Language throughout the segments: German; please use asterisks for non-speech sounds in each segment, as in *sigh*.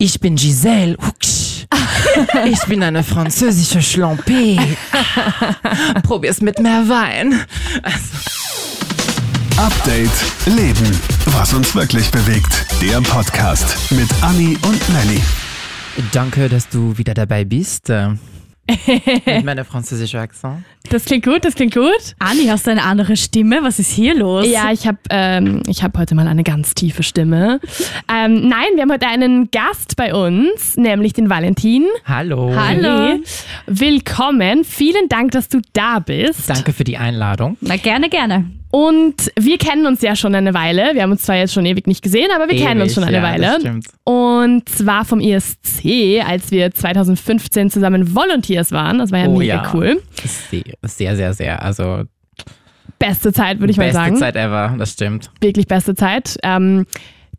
Ich bin Giselle. *laughs* Ich bin eine französische Schlampé. *laughs* Probier's mit mehr Wein. Update Leben. Was uns wirklich bewegt. Der Podcast mit Anni und Nelly. Danke, dass du wieder dabei bist. Äh, Mit meiner französischen Akzent. Das klingt gut, das klingt gut. Anni, hast du eine andere Stimme? Was ist hier los? Ja, ich habe ähm, ich hab heute mal eine ganz tiefe Stimme. Ähm, nein, wir haben heute einen Gast bei uns, nämlich den Valentin. Hallo. Hallo. Willkommen. Vielen Dank, dass du da bist. Danke für die Einladung. Na, gerne, gerne. Und wir kennen uns ja schon eine Weile. Wir haben uns zwar jetzt schon ewig nicht gesehen, aber wir kennen uns Ewig, schon eine ja, Weile. das stimmt. Und zwar vom ISC, als wir 2015 zusammen Volunteers waren. Das war ja Oh mega ja. cool. Sehr, sehr, sehr, sehr. Also Beste Zeit, würde ich mal beste sagen. Zeit ever, das stimmt. Wirklich beste Zeit. Ähm,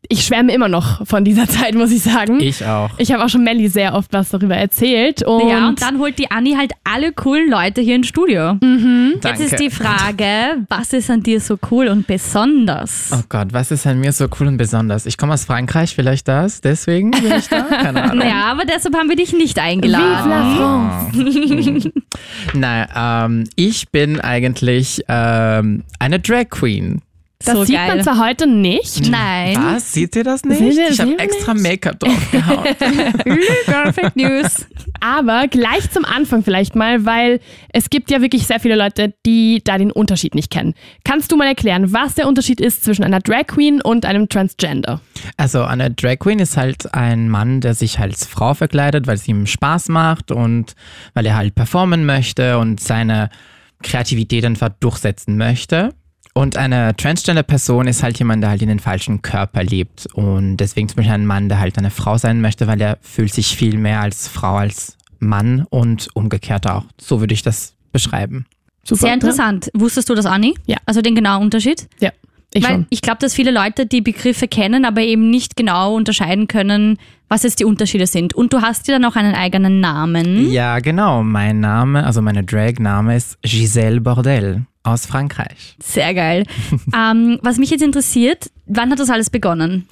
ich schwärme immer noch von dieser *laughs* Zeit, muss ich sagen. Ich auch. Ich habe auch schon Melly sehr oft was darüber erzählt. Und, ja, und dann holt die Anni halt alle coolen Leute hier ins Studio. Mhm. Jetzt ist die Frage, was ist an dir so cool und besonders? Oh Gott, was ist an mir so cool und besonders? Ich komme aus Frankreich, vielleicht das, deswegen bin ich da? *laughs* Keine Ahnung. Naja, aber deshalb haben wir dich nicht Vive eingeladen. la France. *laughs* Naja, ähm, ich bin eigentlich ähm, eine Drag Queen. Das So sieht geil. man zwar heute nicht. Nein. Was? Seht ihr das nicht? Sehen wir- ich habe extra? Make-up drauf *laughs* gehauen. Perfect News. Aber gleich zum Anfang vielleicht mal, weil es gibt ja wirklich sehr viele Leute, die da den Unterschied nicht kennen. Kannst du mal erklären, was der Unterschied ist zwischen einer Drag Queen und einem Transgender? Also eine Drag Queen ist halt ein Mann, der sich als Frau verkleidet, weil es ihm Spaß macht und weil er halt performen möchte und seine Kreativität einfach durchsetzen möchte. Und eine Transgender-Person ist halt jemand, der halt in den falschen Körper lebt. Und deswegen zum Beispiel ein Mann, der halt eine Frau sein möchte, weil er fühlt sich viel mehr als Frau als Mann und umgekehrt auch. So würde ich das beschreiben. Super. Sehr interessant. Wusstest du das, Anni? Ja. Also den genauen Unterschied? Ja, ich Weil schon. ich glaube, dass viele Leute die Begriffe kennen, aber eben nicht genau unterscheiden können, was jetzt die Unterschiede sind. Und du hast ja dann auch einen eigenen Namen. Ja, genau. Mein Name, also meine Drag-Name ist Giselle Bordel aus Frankreich. Sehr geil. *laughs* ähm, was mich jetzt interessiert, wann hat das alles begonnen?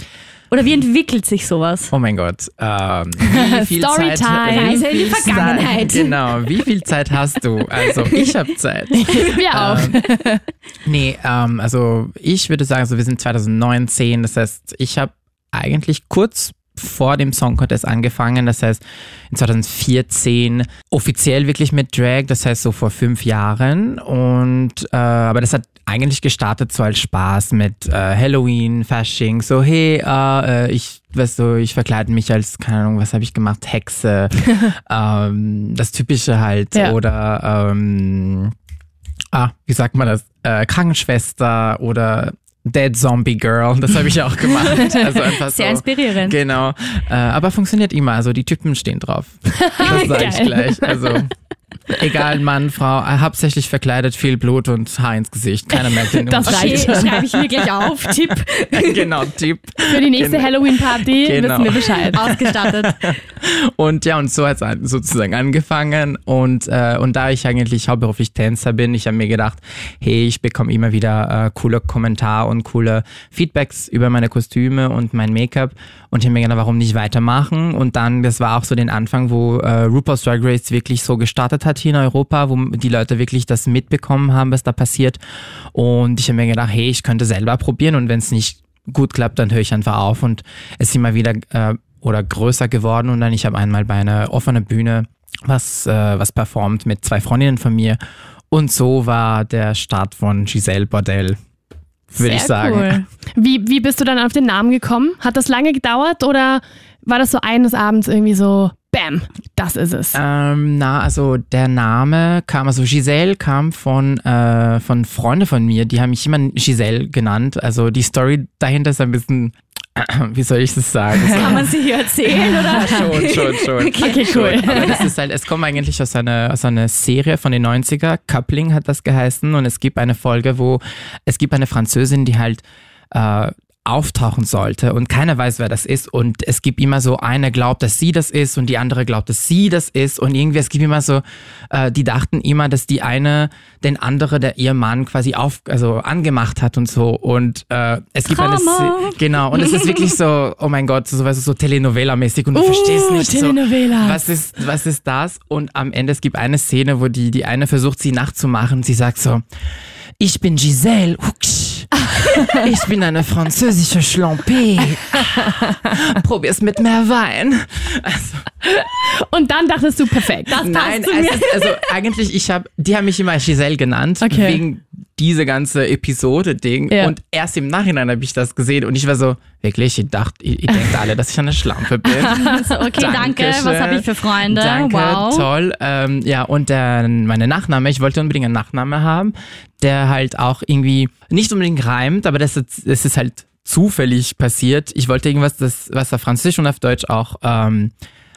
Oder wie entwickelt sich sowas? Oh mein Gott. Ähm, *laughs* Storytime. Reise in die Vergangenheit. Zeit, genau. Wie viel Zeit hast du? Also ich habe Zeit. *laughs* Wir auch. Ähm, nee, ähm, also ich würde sagen, also wir sind 2019. Das heißt, ich habe eigentlich kurz vor dem Song Contest angefangen. Das heißt, in 2014 offiziell wirklich mit Drag. Das heißt, so vor fünf Jahren. Und äh, aber das hat eigentlich gestartet so als Spaß mit äh, Halloween, Fasching. So hey, äh, äh, ich weißt du, ich verkleide mich als keine Ahnung, was habe ich gemacht, Hexe. *laughs* ähm, das Typische halt Ja. oder ähm, ah, wie sagt man das? Äh, Krankenschwester oder Dead Zombie Girl, das habe ich auch gemacht. *laughs* Also einfach Sehr so. inspirierend. Genau. Äh, aber funktioniert immer. Also die Typen stehen drauf. *laughs* Das sage ich gleich. Also egal, Mann, Frau, äh, hauptsächlich verkleidet, viel Blut und Haar ins Gesicht. Keiner merkt den *laughs* Das Unterschied. *laughs* schreibe ich mir gleich auf. Tipp *laughs* genau, Typ. Für die nächste Genau. Halloween-Party Genau. wissen wir Bescheid. ausgestattet. Und ja, und so hat es sozusagen angefangen. Und, äh, und da ich eigentlich hauptberuflich Tänzer bin, ich habe mir gedacht, hey, ich bekomme immer wieder äh, coole Kommentare und coole Feedbacks über meine Kostüme und mein Make-up. Und ich habe mir gedacht, warum nicht weitermachen? Und dann, das war auch so den Anfang, wo äh, RuPaul's Drag Race wirklich so gestartet hat hier in Europa, wo die Leute wirklich das mitbekommen haben, was da passiert. Und ich habe mir gedacht, hey, ich könnte selber probieren und wenn es nicht gut klappt, dann höre ich einfach auf und es ist immer wieder äh, oder größer geworden und dann ich habe einmal bei einer offenen Bühne was äh, was performt mit zwei Freundinnen von mir und so war der Start von Giselle Bordel würde ich sagen. Cool. Wie, wie bist du dann auf den Namen gekommen? Hat das lange gedauert oder war das so eines Abends irgendwie so, bam, das ist es? Ähm, na, also der Name kam, also Giselle kam von, äh, von Freunden von mir, die haben mich immer Giselle genannt. Also die Story dahinter ist ein bisschen, *clears throat* wie soll ich das sagen? So, *laughs* Kann man sie hier erzählen? Oder? schon, schon, schon. *laughs* Okay, cool. Aber das ist halt, es kommt eigentlich aus einer, aus einer Serie von den 90er. Coupling hat das geheißen und es gibt eine Folge, wo es gibt eine Französin, die halt äh, auftauchen sollte und keiner weiß, wer das ist und es gibt immer so, eine glaubt, dass sie das ist und die andere glaubt, dass sie das ist und irgendwie, es gibt immer so, äh, die dachten immer, dass die eine den andere, der ihr Mann quasi auf, also angemacht hat und so und äh, es gibt eine, Drama. Szene- genau und es ist wirklich so, oh mein Gott, so, weißt du, so Telenovela-mäßig und du verstehst nicht so, Telenovela. was ist, was ist das? Und am Ende, es gibt eine Szene, wo die, die eine versucht, sie nachzumachen. Sie sagt so, ich bin Giselle. Hucksch. *laughs* Ich bin eine französische Schlampé. *laughs* Probier's mit mehr Wein. Also, Und dann dachtest du, perfekt. Das nein, passt zu mir. ist, also eigentlich, ich habe, die haben mich immer Giselle genannt, Okay. wegen diese ganze Episode-Ding. Ja. Und erst im Nachhinein habe ich das gesehen und ich war so, wirklich, ich dachte, ihr, ihr denkt alle, dass ich eine Schlampe bin. *laughs* Also, okay, danke. Was habe ich für Freunde? Danke, wow. toll. Ähm, ja, und der, meine Nachname, ich wollte unbedingt einen Nachname haben, der halt auch irgendwie nicht unbedingt reimt, aber das ist, das ist halt zufällig passiert. Ich wollte irgendwas, das, was auf Französisch und auf Deutsch auch ähm,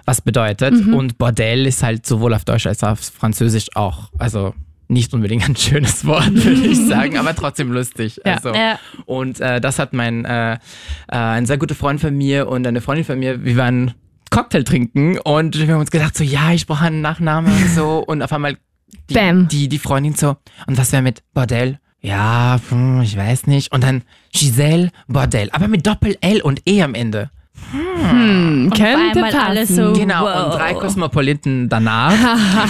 was bedeutet. Mhm. Und Bordell ist halt sowohl auf Deutsch als auch auf Französisch auch, also nicht unbedingt ein schönes *laughs* Wort, würde ich *laughs* sagen, aber trotzdem lustig. Ja. Also, Ja. Und äh, das hat mein äh, äh, ein sehr guter Freund von mir und eine Freundin von mir, wir waren Cocktail trinken und wir haben uns gedacht so, ja, ich brauche einen Nachnamen und so *laughs* und auf einmal die, Bam. die, die Freundin so, und was wäre mit Bordell? Ja, hm, ich weiß nicht. Und dann Giselle Bordell, aber mit Doppel-L und E am Ende. Hm, auf könnte passen. alles so- Genau, wow. und drei Kosmopoliten danach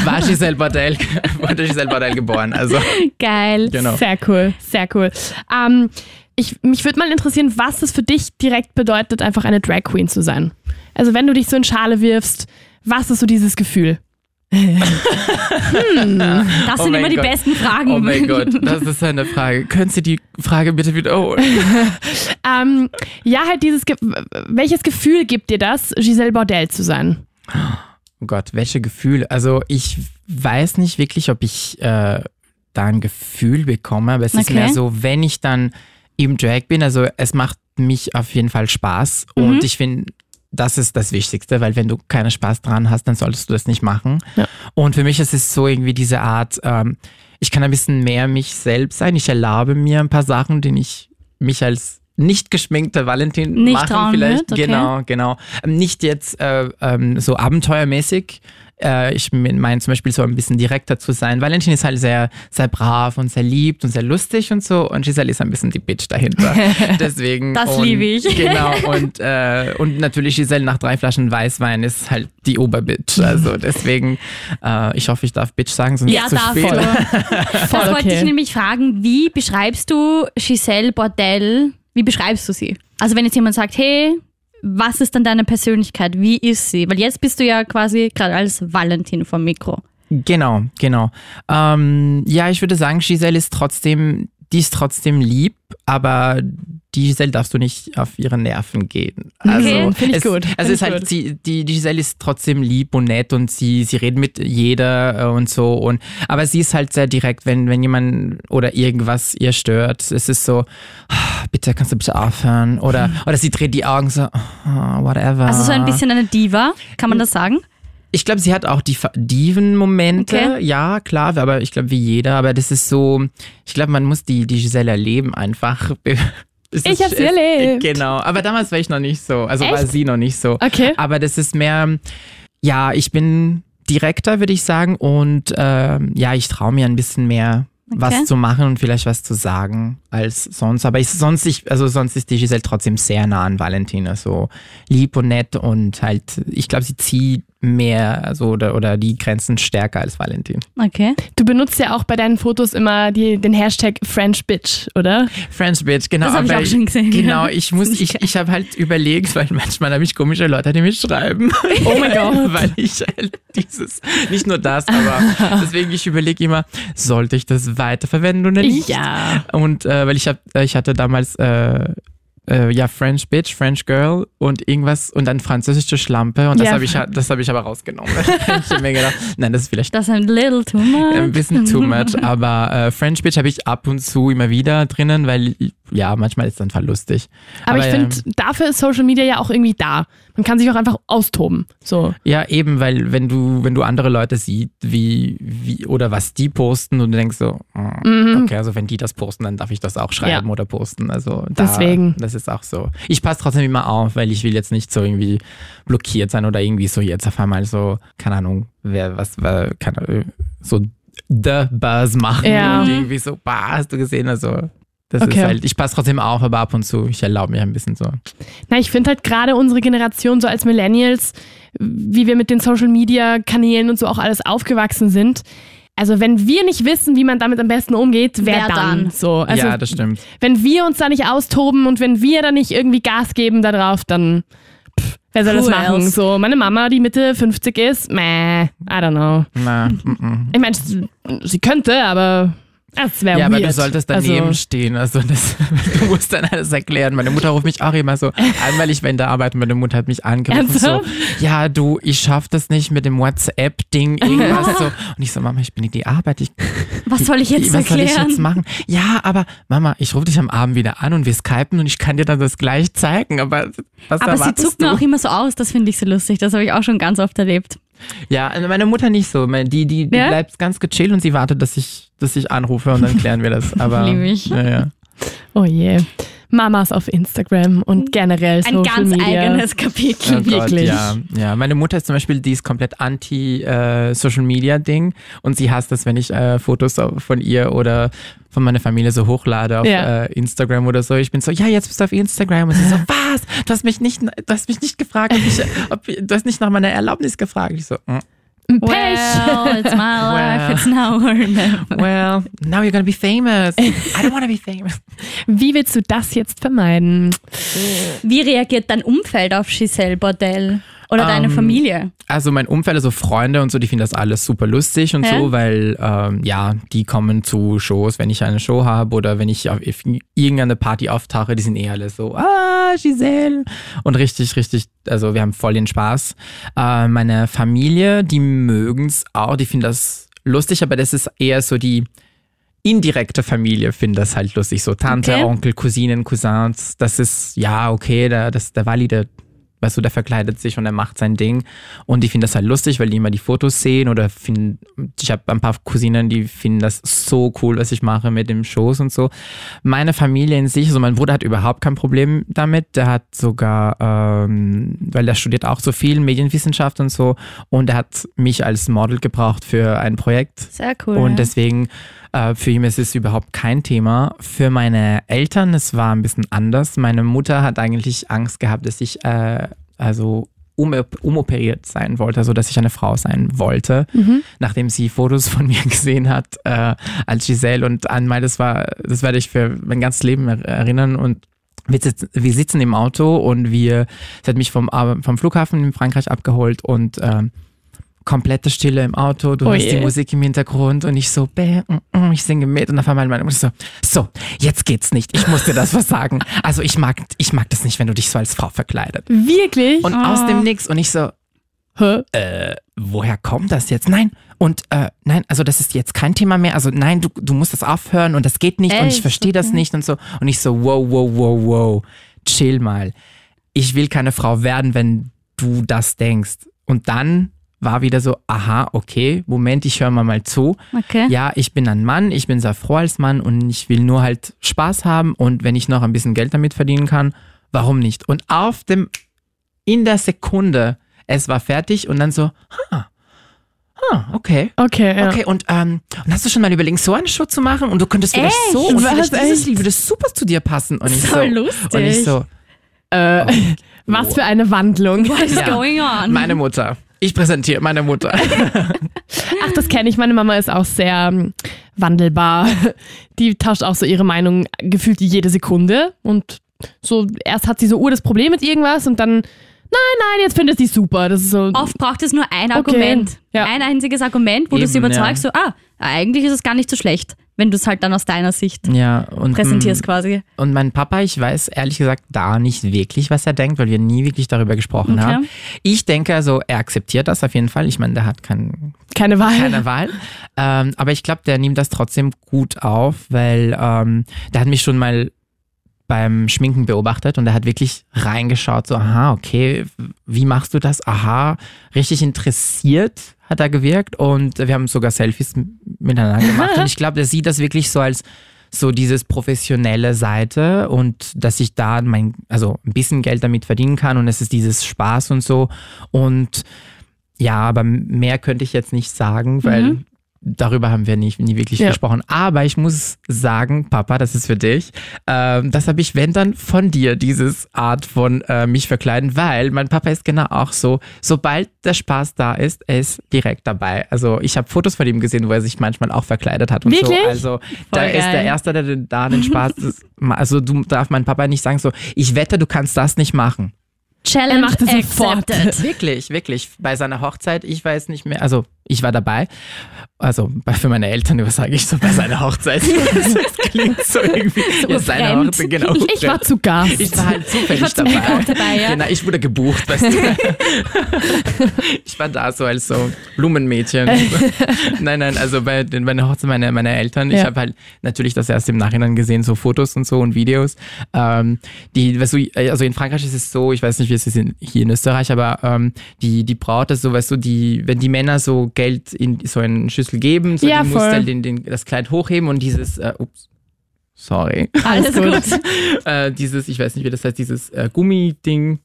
war Giselle Bordell, *laughs* wurde Giselle Bordell geboren. Also, Geil. genau. Sehr cool, sehr cool. Ähm, ich, mich würde mal interessieren, was es für dich direkt bedeutet, einfach eine Drag Queen zu sein. Also wenn du dich so in Schale wirfst, was ist so dieses Gefühl? Das Oh sind immer die Gott. besten Fragen. Oh mein Gott, das ist eine Frage. Können Sie die Frage bitte wiederholen? *laughs* Ähm, ja, halt dieses, Ge welches Gefühl gibt dir das, Giselle Bordell zu sein? Oh Gott, welche Gefühle? Also ich weiß nicht wirklich, ob ich äh, da ein Gefühl bekomme, aber es ist Okay. mehr so, wenn ich dann im Drag bin, also es macht mich auf jeden Fall Spaß und ich finde, das ist das Wichtigste, weil wenn du keinen Spaß dran hast, dann solltest du das nicht machen. Ja. Und für mich ist es so irgendwie diese Art, ähm, ich kann ein bisschen mehr mich selbst sein. Ich erlaube mir ein paar Sachen, die ich mich als nicht geschminkter Valentin Nicht machen vielleicht. wird, okay. Genau, genau. Ähm, Nicht jetzt äh, ähm, so abenteuermäßig. Äh, ich meine zum Beispiel so ein bisschen direkter zu sein. Valentin ist halt sehr, sehr brav und sehr lieb und sehr lustig und so. Und Giselle ist ein bisschen die Bitch dahinter. *laughs* Deswegen. Das und, liebe ich. *laughs* Genau. Und, äh, und natürlich Giselle nach drei Flaschen Weißwein ist halt die Oberbitch. Also deswegen, äh, ich hoffe, ich darf Bitch sagen, sonst Ja, zu darfst viel. du. *laughs* Das wollte okay. ich nämlich fragen, wie beschreibst du Giselle Bordell, wie beschreibst du sie? Also wenn jetzt jemand sagt, hey, was ist dann deine Persönlichkeit? Wie ist sie? Weil jetzt bist du ja quasi gerade als Valentin vom Mikro. Genau, genau. Ähm, ja, ich würde sagen, Giselle ist trotzdem, die ist trotzdem lieb, aber die Giselle darfst du nicht auf ihre Nerven gehen. Also, Okay, finde ich gut, Also es ist halt, sie, die, die Giselle ist trotzdem lieb und nett und sie, sie redet mit jeder äh, und so und, aber sie ist halt sehr direkt, wenn, wenn jemand oder irgendwas ihr stört. Es ist so, "Ah, bitte kannst du bitte aufhören oder, *laughs* oder sie dreht die Augen so, "Ah, whatever. Also so ein bisschen eine Diva, kann man das sagen? Ich glaube, sie hat auch die Diven-Momente, Okay. ja, klar, aber ich glaube, wie jeder, aber das ist so, ich glaube, man muss die, die Giselle erleben einfach. *laughs* Ich ist- hab sie es- erlebt. Genau, aber damals war ich noch nicht so, also war Echt? sie noch nicht so. Okay. Aber das ist mehr, ja, ich bin direkter, würde ich sagen, und ähm, ja, ich traue mir ein bisschen mehr Okay. was zu machen und vielleicht was zu sagen als sonst. Aber ich, sonst, ich, also sonst ist die Giselle trotzdem sehr nah an Valentina, so lieb und nett und halt, ich glaube, sie zieht mehr also, oder, oder die Grenzen stärker als Valentin. Okay. Du benutzt ja auch bei deinen Fotos immer die, den Hashtag French Bitch, oder? French Bitch, genau. Das hab ich auch schon gesehen, Genau, ich muss, ich, *laughs* ich habe halt überlegt, weil manchmal habe ich komische Leute, die mir schreiben. *laughs* Oh mein Gott. *laughs* weil ich halt dieses, nicht nur das, aber deswegen ich überlege immer, sollte ich das weiterverwenden oder nicht? Ja. Und äh, weil ich hab, äh, ich hatte damals äh, äh, ja French Bitch, French Girl und irgendwas und dann französische Schlampe und das Ja. habe ich das habe ich aber rausgenommen. *laughs* ich habe mir gedacht, nein, das ist vielleicht Das ist ein little too much. ein bisschen too much, *laughs* aber äh, French Bitch habe ich ab und zu immer wieder drinnen, weil ja, manchmal ist es einfach lustig. Aber, ich ähm, finde, dafür ist Social Media ja auch irgendwie da. Man kann sich auch einfach austoben. So. Ja, eben, weil wenn du, wenn du andere Leute siehst, wie, wie, oder was die posten und du denkst so, mm, okay, also wenn die das posten, dann darf ich das auch schreiben Mhm. Ja. oder posten. Also da, Deswegen. Das ist auch so. Ich passe trotzdem immer auf, weil ich will jetzt nicht so irgendwie blockiert sein oder irgendwie so jetzt auf einmal so, keine Ahnung, wer, was, war, keine Ahnung, so the Buzz machen Ja. und irgendwie so, bah, hast du gesehen, also. Das Okay. ist halt, ich passe trotzdem auf, aber ab und zu, ich erlaube mir ein bisschen so. Na, ich finde halt gerade unsere Generation, so als Millennials, wie wir mit den Social Media Kanälen und so auch alles aufgewachsen sind. Also wenn wir nicht wissen, wie man damit am besten umgeht, wer, Wer dann? dann? So, also ja, das stimmt. wenn wir uns da nicht austoben und wenn wir da nicht irgendwie Gas geben darauf, dann pff, wer soll das Who machen? else? So, meine Mama, die Mitte 50 ist, meh, I don't know. Na, mm, mm. Ich meine, sie könnte, aber das wäre Ja, weird. aber du solltest daneben Also, stehen. Also das, *laughs* du musst dann alles erklären. Meine Mutter ruft mich auch immer so an, weil ich der Arbeit und meine Mutter hat mich angerufen so, Ernsthaft? ja du, ich schaff das nicht mit dem WhatsApp-Ding, irgendwas so. Und ich so, Mama, ich bin in die Arbeit, ich, Was soll ich jetzt was soll erklären? ich jetzt machen? Ja, aber Mama, ich rufe dich am Abend wieder an und wir skypen und ich kann dir dann das gleich zeigen, aber was Aber sie zuckt mir auch immer so aus, das finde ich so lustig. Das habe ich auch schon ganz oft erlebt. Ja, also meine Mutter nicht so. Die, die, die Ja? bleibt ganz gechillt und sie wartet, dass ich, dass ich anrufe und dann klären wir das. *laughs* Aber, Lieb ich. Ja, ja. Oh je. Mamas auf Instagram und generell Ein Social ganz Media. eigenes Kapitel. Oh Gott, Wirklich. ja, ja, meine Mutter ist zum Beispiel, die ist komplett anti-Social-Media-Ding und sie hasst es, wenn ich äh, Fotos von ihr oder von meiner Familie so hochlade auf Ja. äh, Instagram oder so. Ich bin so, ja, jetzt bist du auf Instagram und sie so, *laughs* was? Du hast mich nicht, du hast mich nicht gefragt, ob ich, ob, du hast nicht nach meiner Erlaubnis gefragt. Ich so, mm, Pech. Well, it's my life, Well. it's now or never. well, now you're gonna be famous. *laughs* I don't wanna be famous. Wie willst du das jetzt vermeiden? Wie reagiert dein Umfeld auf Giselle Bordell? Oder deine Ähm, Familie? Also mein Umfeld, also Freunde und so, die finden das alles super lustig und Ja? so, weil ähm, ja, die kommen zu Shows, wenn ich eine Show habe oder wenn ich auf irgendeine Party auftauche, die sind eh alle so, ah, Giselle. Und richtig, richtig, also wir haben voll den Spaß. Äh, meine Familie, die mögen es auch, die finden das lustig, aber das ist eher so die indirekte Familie findet das halt lustig. So Tante, Okay. Onkel, Cousinen, Cousins, das ist, ja, okay, der, das, der Wally, der weißt du, der verkleidet sich und er macht sein Ding. Und die finden das halt lustig, weil die immer die Fotos sehen oder finden, ich habe ein paar Cousinen, die finden das so cool, was ich mache mit dem Shows und so. Meine Familie in sich, also mein Bruder hat überhaupt kein Problem damit. Der hat sogar, ähm, weil er studiert auch so viel Medienwissenschaft und so und er hat mich als Model gebraucht für ein Projekt. Sehr cool. Und ja. deswegen, äh, für ihn ist es überhaupt kein Thema. Für meine Eltern, es war ein bisschen anders. Meine Mutter hat eigentlich Angst gehabt, dass ich äh, also um, umoperiert sein wollte, also dass ich eine Frau sein wollte, nachdem sie Fotos von mir *laughs* gesehen hat äh, als Giselle und einmal, das war, das werde ich für mein ganzes Leben er erinnern und wir sitzen, im Auto und wir, sie hat mich vom, Ar- vom Flughafen in Frankreich abgeholt und ähm, komplette Stille im Auto, du Oh hörst je. die Musik im Hintergrund und ich so, bäh, mm, mm, ich singe mit und auf einmal meine Mutter so, so, jetzt geht's nicht, ich muss dir das was sagen. Also ich mag, ich mag das nicht, wenn du dich so als Frau verkleidet. Wirklich? Und aus dem Nix und ich so, Hä? äh, woher kommt das jetzt? Nein, und äh, nein, also das ist jetzt kein Thema mehr. Also nein, du, du musst das aufhören und das geht nicht und ich Echt? verstehe das nicht und so. Und ich so, wow, wow, wow, wow, chill mal. Ich will keine Frau werden, wenn du das denkst. Und dann war wieder so, aha, okay, Moment, ich höre mal mal zu. Okay. Ja, ich bin ein Mann, ich bin sehr froh als Mann und ich will nur halt Spaß haben und wenn ich noch ein bisschen Geld damit verdienen kann, warum nicht? Und auf dem, in der Sekunde, es war fertig und dann so, ah, ah okay. Okay, ja. Okay, und, ähm, und hast du schon mal überlegt, so eine Show zu machen? Und du könntest vielleicht Echt? so, und Was, vielleicht dieses echt? Lied würde super zu dir passen. Und ich So so, lustig. Und ich so, Äh, *laughs* was für eine Wandlung. What is Ja. going on? meine Mutter. Ich präsentiere meine Mutter. *laughs* Ach, das kenne ich. Meine Mama ist auch sehr ähm, wandelbar. *laughs* Die tauscht auch so ihre Meinung gefühlt jede Sekunde. Und so, erst hat sie so ur das Problem mit irgendwas und dann, nein, nein, jetzt findet sie super. Das ist so. Oft braucht es nur ein Okay. Argument. Ja. Ein einziges Argument, wo du sie Eben, überzeugst, so, ah, eigentlich ist es gar nicht so schlecht, wenn du es halt dann aus deiner Sicht Ja, und, präsentierst quasi. Und mein Papa, ich weiß ehrlich gesagt da nicht wirklich, was er denkt, weil wir nie wirklich darüber gesprochen Okay. haben. Ich denke also, er akzeptiert das auf jeden Fall. Ich meine, der hat kein, keine Wahl. keine Wahl. Ähm, aber ich glaube, der nimmt das trotzdem gut auf, weil ähm, der hat mich schon mal beim Schminken beobachtet und er hat wirklich reingeschaut, so, aha, okay, wie machst du das? Aha, richtig interessiert hat er gewirkt und wir haben sogar Selfies miteinander *laughs* gemacht und ich glaube, der sieht das wirklich so als so dieses professionelle Seite und dass ich da mein, also ein bisschen Geld damit verdienen kann und es ist dieses Spaß und so und ja, aber mehr könnte ich jetzt nicht sagen, weil darüber haben wir nicht, nie wirklich Ja. gesprochen. Aber ich muss sagen, Papa, das ist für dich. Ähm, das habe ich, wenn dann, von dir, dieses Art von äh, mich verkleiden, weil mein Papa ist genau auch so, sobald der Spaß da ist, er ist direkt dabei. Also ich habe Fotos von ihm gesehen, wo er sich manchmal auch verkleidet hat und Wirklich? so. Also da Voll ist der geil. Erste, der den- da den Spaß ist. Also du darf mein Papa nicht sagen so, ich wette, du kannst das nicht machen. Challenge Er macht es sofort. accepted. *laughs* Wirklich, wirklich. Bei seiner Hochzeit, ich weiß nicht mehr, also ich war dabei. Also bei- für meine Eltern sage ich so bei seiner Hochzeit. *laughs* das klingt so irgendwie. ja, seine. Hochzeit, genau. Ich war zu Gast. ich war halt zufällig Ich war dabei. auch dabei, ja. Genau, ich wurde gebucht, weißt du. *laughs* ich war da so als so Blumenmädchen. *laughs* nein, nein, also bei, den- bei der Hochzeit meiner, meiner Eltern. Ich Ja. habe halt natürlich das erst im Nachhinein gesehen, so Fotos und so und Videos. Ähm, die, weißt du, also in Frankreich ist es so, ich weiß nicht, wie es ist in, hier in Österreich, aber ähm, die, die Braut ist so, weißt du, die, wenn die Männer so Geld in so eine Schüssel geben, so Ja, die muss voll. dann den, den, das Kleid hochheben und dieses, äh, ups, sorry. *laughs* Alles gut. *laughs* äh, dieses, ich weiß nicht, wie das heißt, dieses äh, Gummiding,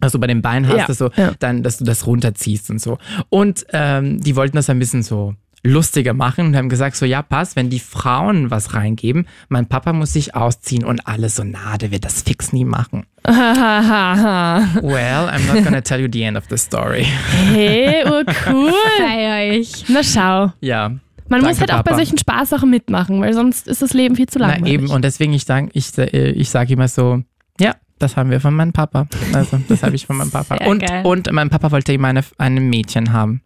was du bei den Beinen hast, Ja, das so, ja. dann, dass du das runterziehst und so. Und ähm, die wollten das ein bisschen so lustiger machen und haben gesagt, so ja, pass, wenn die Frauen was reingeben, mein Papa muss sich ausziehen und alle so, na, der wird das fix nie machen. Hahaha. *laughs* Well, I'm not gonna tell you the end of the story. hey, oh cool. *laughs* Feier ich. Na schau. Ja. Man Danke, muss halt auch bei solchen Spaßsachen mitmachen, weil sonst ist das Leben viel zu Na langweilig. eben, und deswegen, ich sage ich, äh, ich sag immer so, ja, das haben wir von meinem Papa. Also, das habe ich von meinem Papa. Sehr Und, geil. und mein Papa wollte immer eine, ein Mädchen haben.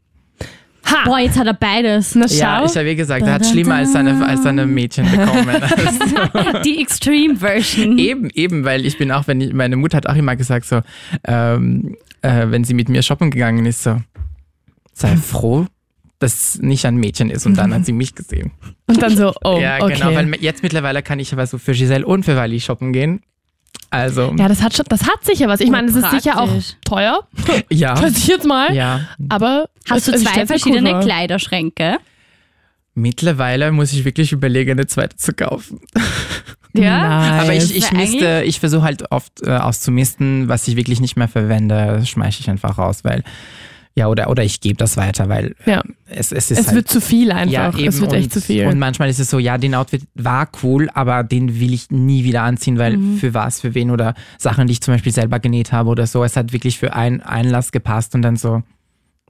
Ha! Boah, jetzt hat er beides. Na schau. Ja, ich habe wie gesagt, er hat schlimmer als seine, als seine Mädchen bekommen. *laughs* Also, Die Extreme Version. eben, eben, weil ich bin auch, wenn ich, meine Mutter hat auch immer gesagt, so, ähm, äh, wenn sie mit mir shoppen gegangen ist, so, sei *laughs* froh, dass es nicht ein Mädchen ist. Und dann hat sie mich gesehen. Und dann so, oh, ja, okay. genau, weil jetzt mittlerweile kann ich aber so für Giselle und für Wally shoppen gehen. Also, ja, das hat, schon, das hat sicher was. Ich meine, es ist sicher auch teuer. *laughs* ja. Schätze ich jetzt mal. Ja, Aber Hast du zwei verschiedene vor. Kleiderschränke? mittlerweile muss ich wirklich überlegen, eine zweite zu kaufen. Ja. Aber ich, ich, misste, ich versuche halt oft äh, auszumisten, was ich wirklich nicht mehr verwende, schmeiße ich einfach raus, weil, ja, oder, oder ich gebe das weiter, weil Ja. es, es ist Es halt, wird zu viel einfach. ja, es wird und, echt zu viel. Und manchmal ist es so, ja, den Outfit war cool, aber den will ich nie wieder anziehen, weil Mhm. für was, für wen oder Sachen, die ich zum Beispiel selber genäht habe oder so, es hat wirklich für einen Einlass gepasst und dann so,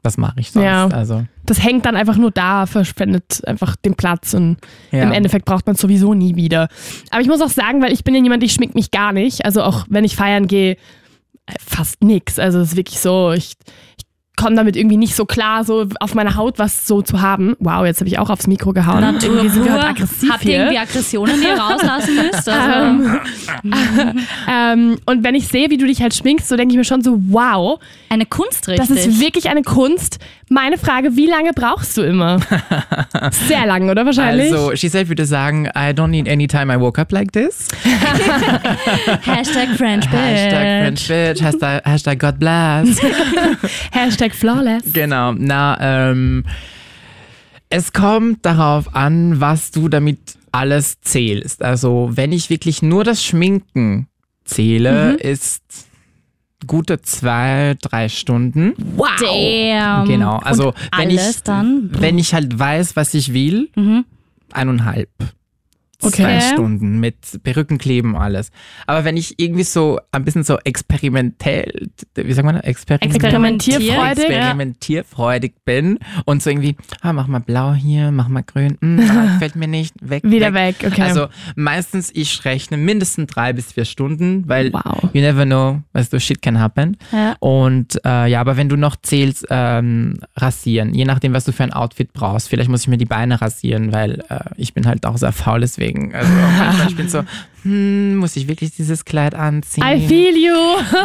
was mache ich sonst? Ja. Also, das hängt dann einfach nur da, verschwendet einfach den Platz und ja. im Endeffekt braucht man es sowieso nie wieder. Aber ich muss auch sagen, weil ich bin ja jemand, ich schmink mich gar nicht. Also auch wenn ich feiern gehe, äh, fast nix. Also es ist wirklich so, ich, ich komme damit irgendwie nicht so klar, so auf meiner Haut was so zu haben. Wow, jetzt habe ich auch aufs Mikro gehauen. irgendwie sind wir heute aggressiv Habt ihr irgendwie Aggressionen, die ihr rauslassen müsst? Also, *laughs* Ähm, und wenn ich sehe, wie du dich halt schminkst, so denke ich mir schon so, wow, eine Kunst richtig. das ist wirklich eine Kunst. Meine Frage, wie lange brauchst du immer? *laughs* Sehr lang, oder wahrscheinlich? Also, Giselle würde sagen, I don't need any time I woke up like this. *laughs* Hashtag French Bitch. Hashtag French Bitch, Hashtag, Hashtag God bless. Hashtag flawless. genau, na, ähm, es kommt darauf an, was du damit alles zählst. Also, wenn ich wirklich nur das Schminken zähle, Mhm. ist gute zwei, drei Stunden. Wow. Damn. Genau, also Und wenn alles ich, dann. wenn ich halt weiß, was ich will, Mhm. eineinhalb. Okay. Zwei Stunden mit Perückenkleben und alles. Aber wenn ich irgendwie so ein bisschen so experimentell, wie sagt man, experiment Experimentierfreudig. experimentierfreudig bin und so irgendwie, ah, mach mal blau hier, mach mal grün, hm, ah, *laughs* gefällt mir nicht, weg. Wieder weg, okay. Also meistens, ich rechne mindestens drei bis vier Stunden, weil Wow. you never know, weißt du, shit can happen. Ja. Und äh, ja, aber wenn du noch zählst, ähm, rasieren, je nachdem, was du für ein Outfit brauchst, vielleicht muss ich mir die Beine rasieren, weil äh, ich bin halt auch sehr faul, deswegen überlegen. Also *laughs* manchmal ich bin so, hm, muss ich wirklich dieses Kleid anziehen? I feel you.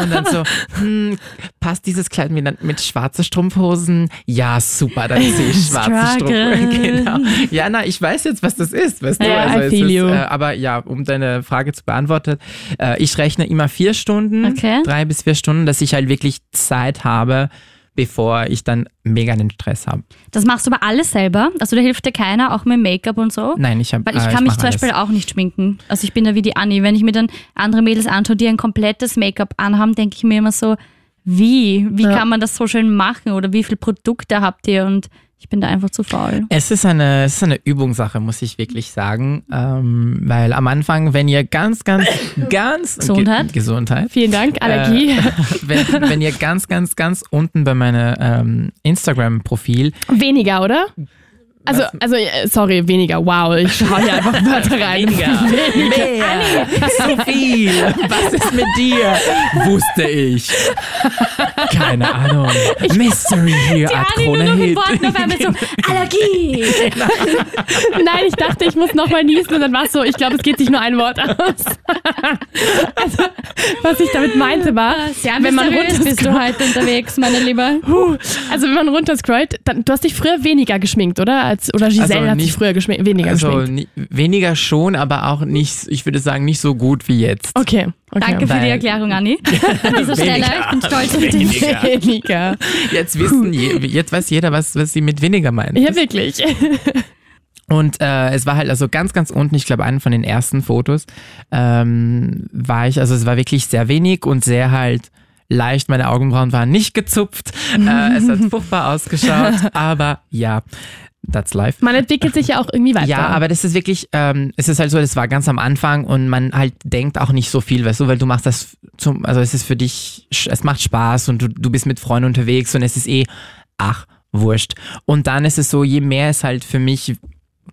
Und dann so, hm, passt dieses Kleid mit, mit schwarzen Strumpfhosen? Ja, super, dann ziehe ich schwarze. Strumpfhosen. *laughs* Genau. Ja, na, ich weiß jetzt, was das ist, weißt du? Ja, also I feel ist, you. äh, aber ja, um deine Frage zu beantworten, äh, ich rechne immer vier Stunden, Okay. drei bis vier Stunden, dass ich halt wirklich Zeit habe, bevor ich dann mega den Stress habe. Das machst du aber alles selber? Also da hilft dir keiner, auch mit Make-up und so? Nein, ich habe Weil ich äh, kann mich mach zum alles. Beispiel auch nicht schminken. Also ich bin da wie die Anni. Wenn ich mir dann andere Mädels anschaue, die ein komplettes Make-up anhaben, denke ich mir immer so, wie? Wie Ja. kann man das so schön machen? Oder wie viele Produkte habt ihr? Und ich bin da einfach zu faul. Es ist eine, es ist eine Übungssache, muss ich wirklich sagen. Ähm, weil am Anfang, wenn ihr ganz, ganz, *laughs* ganz Gesundheit. Ge Gesundheit. Vielen Dank, Allergie. Äh, *laughs* wenn, wenn ihr ganz, ganz, ganz unten bei meinem ähm, Instagram-Profil, Weniger, oder? Also, also, äh, sorry, weniger. Wow, ich schaue hier einfach *laughs* Wörter rein. *laughs* mehr, so viel, was ist mit dir? Wusste ich. Keine Ahnung. Mystery hier, Art Krone Hit. auf einmal so, *laughs* Allergie! Nein, ich dachte, ich muss nochmal niesen und dann war es so, ich glaube, es geht sich nur ein Wort aus. also, was ich damit meinte war, Sehr wenn man mysteriös bist du heute unterwegs, meine Liebe. Puh, also wenn man runterscrollt, dann, du hast dich früher weniger geschminkt, oder? Als, oder Giselle Also hat sich nicht- früher geschminkt, weniger Also geschminkt. ni- weniger schon, aber auch nicht, ich würde sagen, nicht so gut wie jetzt. Okay, okay. Danke für die Weil- Erklärung, Anni. *laughs* An dieser Stelle, ich bin stolz auf dich. Weniger. Weniger. Jetzt wissen, je, jetzt weiß jeder, was, was sie mit weniger meint. Ja, wirklich. *laughs* Und äh, es war halt also ganz, ganz unten, ich glaube, einen von den ersten Fotos, ähm, war ich, also es war wirklich sehr wenig und sehr halt leicht. Meine Augenbrauen waren nicht gezupft. äh, es hat *laughs* furchtbar ausgeschaut, aber ja, that's life. Man entwickelt sich ja auch irgendwie weiter. Ja, aber das ist wirklich, ähm, es ist halt so, das war ganz am Anfang und man halt denkt auch nicht so viel, weißt du, weil du machst das zum, also es ist für dich, es macht Spaß und du, du bist mit Freunden unterwegs und es ist eh, ach, wurscht. Und dann ist es so, je mehr es halt für mich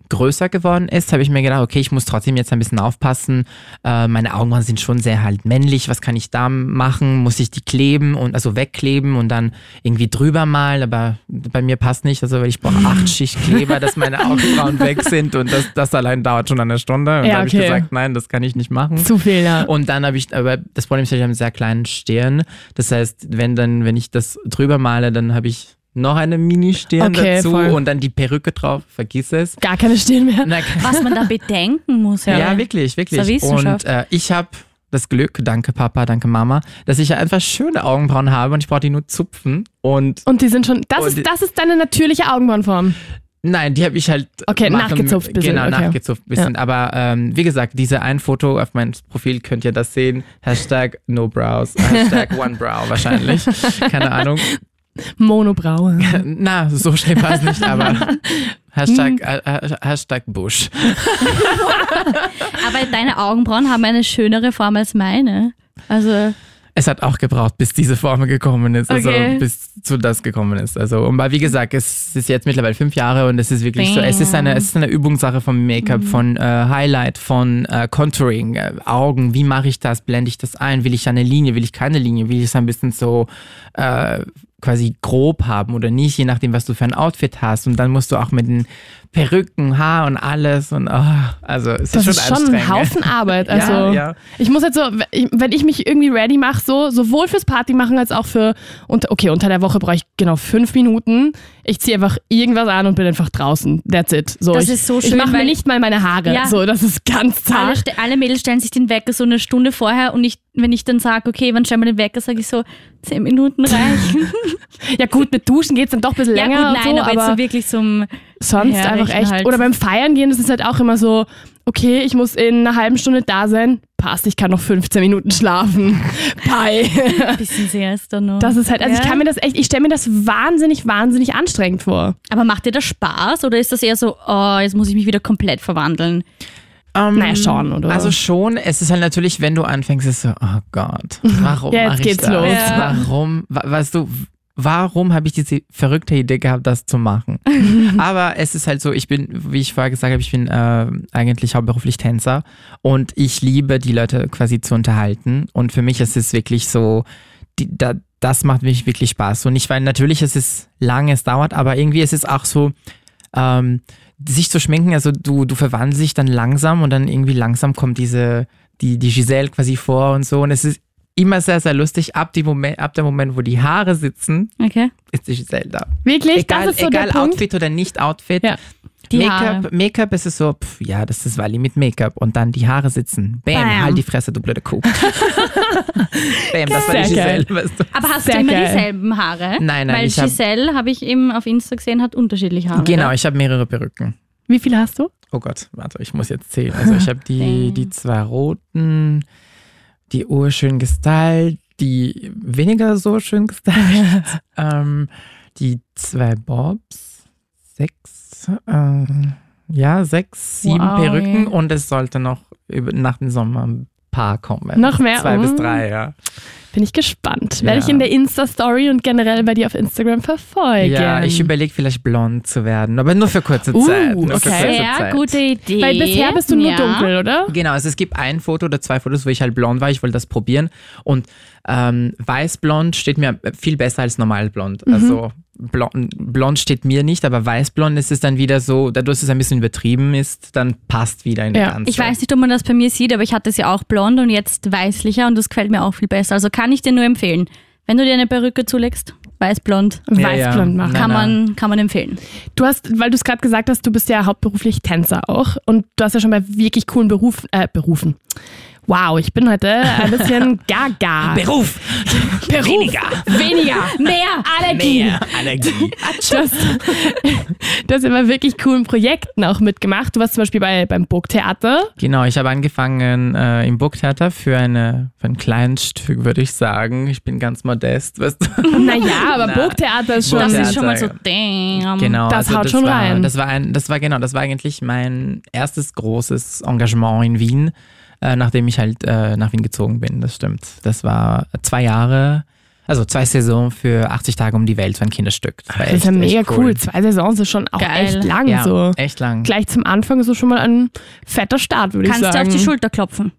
größer geworden ist, habe ich mir gedacht, okay, ich muss trotzdem jetzt ein bisschen aufpassen. Äh, meine Augenbrauen sind schon sehr halt männlich. Was kann ich da machen? Muss ich die kleben und also wegkleben und dann irgendwie drüber malen? Aber bei mir passt nicht, also weil ich brauche acht *laughs* Schicht Kleber, dass meine Augenbrauen weg sind und das, das allein dauert schon eine Stunde. Und Ja, da habe ich okay. gesagt, nein, das kann ich nicht machen. Zu viel, ja. Und dann habe ich, aber das Problem ist, ich habe einen sehr kleinen Stirn. Das heißt, wenn dann, wenn ich das drüber male, dann habe ich noch eine Mini-Stirn Okay, dazu voll. und dann die Perücke drauf, vergiss es. Gar keine Stirn mehr. Na, *laughs* Was man da bedenken muss. ja, wirklich, wirklich. Wissenschaft. Und äh, ich habe das Glück, danke Papa, danke Mama, dass ich einfach schöne Augenbrauen habe und ich brauche die nur zupfen. Und Und die sind schon, das, ist, das ist deine natürliche Augenbrauenform. nein, die habe ich halt. Okay, machen- nachgezupft bisschen, Genau, okay. nachgezupft bisschen. Aber ähm, wie gesagt, diese ein Foto auf meinem Profil könnt ihr das sehen. Hashtag no brows, Hashtag *laughs* one brow wahrscheinlich. Keine Ahnung. Monobraue. *laughs* Na, so schnell war es nicht, aber *laughs* Hashtag, Hm. äh, äh, Hashtag Bush. Aber deine Augenbrauen haben eine schönere Form als meine. Also, Es hat auch gebraucht, bis diese Formel gekommen ist, also Okay. bis zu das gekommen ist. Also, und weil, wie gesagt, es ist jetzt mittlerweile fünf Jahre und es ist wirklich so, es ist eine, es ist eine Übungssache von Make-up, von äh, Highlight, von äh, Contouring, äh, Augen, wie mache ich das, blende ich das ein, will ich eine Linie, will ich keine Linie, will ich es ein bisschen so äh, quasi grob haben oder nicht, je nachdem, was du für ein Outfit hast. Und dann musst du auch mit den Perücken, Haar und alles und oh, also es Das ist ist schon schon ein. Haufen Arbeit. *laughs* Ja, Also ja. ich muss jetzt so, wenn ich mich irgendwie ready mache, so sowohl fürs Party machen als auch für unter, okay unter der Woche brauche ich genau fünf Minuten. Ich ziehe einfach irgendwas an und bin einfach draußen. That's it. So, Das ich, ist so Ich schön, mache mir nicht mal meine Haare. Ja. So, das ist ganz alle, zart. ste- alle Mädels stellen sich den Wecker so eine Stunde vorher und ich, wenn ich dann sage, okay, wann stellen wir den Wecker, sage ich so, zehn Minuten reichen. *laughs* Ja gut, mit Duschen geht's dann doch ein bisschen ja länger gut, nein, und so, aber, jetzt so wirklich zum, sonst Ja, einfach echt. halt. Oder beim Feiern gehen, das ist halt auch immer so, okay, ich muss in einer halben Stunde da sein. Passt, ich kann noch 15 Minuten schlafen. *laughs* Bye. ein bisschen sehr ist dann noch. Das ist halt, also ich Ja. kann mir das echt, ich stelle mir das wahnsinnig, wahnsinnig anstrengend vor. Aber macht dir das Spaß oder ist das eher so, oh, jetzt muss ich mich wieder komplett verwandeln? Ähm, Naja, schon, oder? Also schon, es ist halt natürlich, wenn du anfängst, ist so, oh Gott, *laughs* warum Ja, jetzt mach ich geht's das? los. Ja. Warum, wa- weißt du, warum habe ich diese verrückte Idee gehabt, das zu machen? *laughs* Aber es ist halt so, ich bin, wie ich vorher gesagt habe, ich bin äh, eigentlich hauptberuflich Tänzer und ich liebe die Leute quasi zu unterhalten und für mich ist es wirklich so, die, da, das macht mich wirklich Spaß und ich weil natürlich es ist lang, es dauert, aber irgendwie ist es auch so, ähm, sich zu schminken, also du, du verwandelst dich dann langsam und dann irgendwie langsam kommt diese, die, die Giselle quasi vor und so. Und es ist immer sehr, sehr lustig. Ab, die Moment, ab dem Moment, wo die Haare sitzen, Okay. ist die Giselle da. Wirklich? Egal, das ist so egal der Punkt. Outfit oder nicht Outfit. Ja. Die Haare. Make-up, Make-up ist es so, pff, ja, das ist Wally mit Make-up und dann die Haare sitzen. Bam, Bam. halt die Fresse, du blöde Kuh. *laughs* Bam, das war die. Giselle, weißt du. Aber hast Sehr du immer geil. dieselben Haare? Nein, nein, Weil ich Giselle, habe ich eben auf Insta gesehen, hat unterschiedliche Haare. Genau, ich habe mehrere Perücken. Wie viele hast du? Oh Gott, warte, ich muss jetzt zählen. Also ich habe die, die zwei roten, die urschön gestylt, die weniger so schön gestylt, *laughs* ähm, die zwei Bobs, sechs, ähm, ja, sechs, sieben Wow. Perücken und es sollte noch über, nach dem Sommer paar kommen. Noch mehr? Zwei bis Mm. drei, ja. Bin ich gespannt. Ja. Werde ich in der Insta-Story und generell bei dir auf Instagram verfolgen. Ja, ich überlege vielleicht blond zu werden, aber nur für kurze Uh, Zeit. Nur okay. Sehr Zeit. gute Idee. Weil bisher bist du nur ja. dunkel, oder? Genau, also es gibt ein Foto oder zwei Fotos, wo ich halt blond war. Ich wollte das probieren. Und ähm, weiß-blond steht mir viel besser als normalblond. Mhm. Also blond, blond steht mir nicht, aber weiß-blond ist es dann wieder so, dadurch, dass es ein bisschen übertrieben ist, dann passt wieder in Ja. die ganze. Ich weiß nicht, ob man das bei mir sieht, aber ich hatte es ja auch blond und jetzt weißlicher und das gefällt mir auch viel besser. Also kann ich dir nur empfehlen. Wenn du dir eine Perücke zulegst, weiß-blond, Ja, ja. Weißblond machen. Kann, man, kann man empfehlen. Du hast, weil du es gerade gesagt hast, du bist ja hauptberuflich Tänzer auch und du hast ja schon bei wirklich coolen Berufen, äh, Berufen. Wow, ich bin heute ein bisschen *laughs* gaga. Beruf! Beruf. Weniger! Weniger. Mehr! Allergie. Mehr Allergie. *laughs* Du hast immer wirklich coolen Projekten auch mitgemacht. Du warst zum Beispiel bei, beim Burgtheater. Genau, ich habe angefangen äh, im Burgtheater für, eine, für ein kleines Stück, würde ich sagen. Ich bin ganz modest, weißt du? *laughs* Naja, aber Na, Burgtheater ist schon. Das Burgtheater. ist schon mal so, damn. Genau, Das also haut das schon war, rein. Das war ein, das war genau, das war eigentlich mein erstes großes Engagement in Wien, äh, nachdem ich halt äh, nach Wien gezogen bin. Das stimmt. Das war zwei Jahre, also zwei Saisons für 80 Tage um die Welt für ein Kinderstück. Das, war Das ist ja echt- mega echt cool. Zwei Saisons ist schon auch Geil. echt lang Ja, so. echt lang. Gleich zum Anfang so schon mal ein fetter Start, würde ich Kannst du sagen. auf die Schulter klopfen.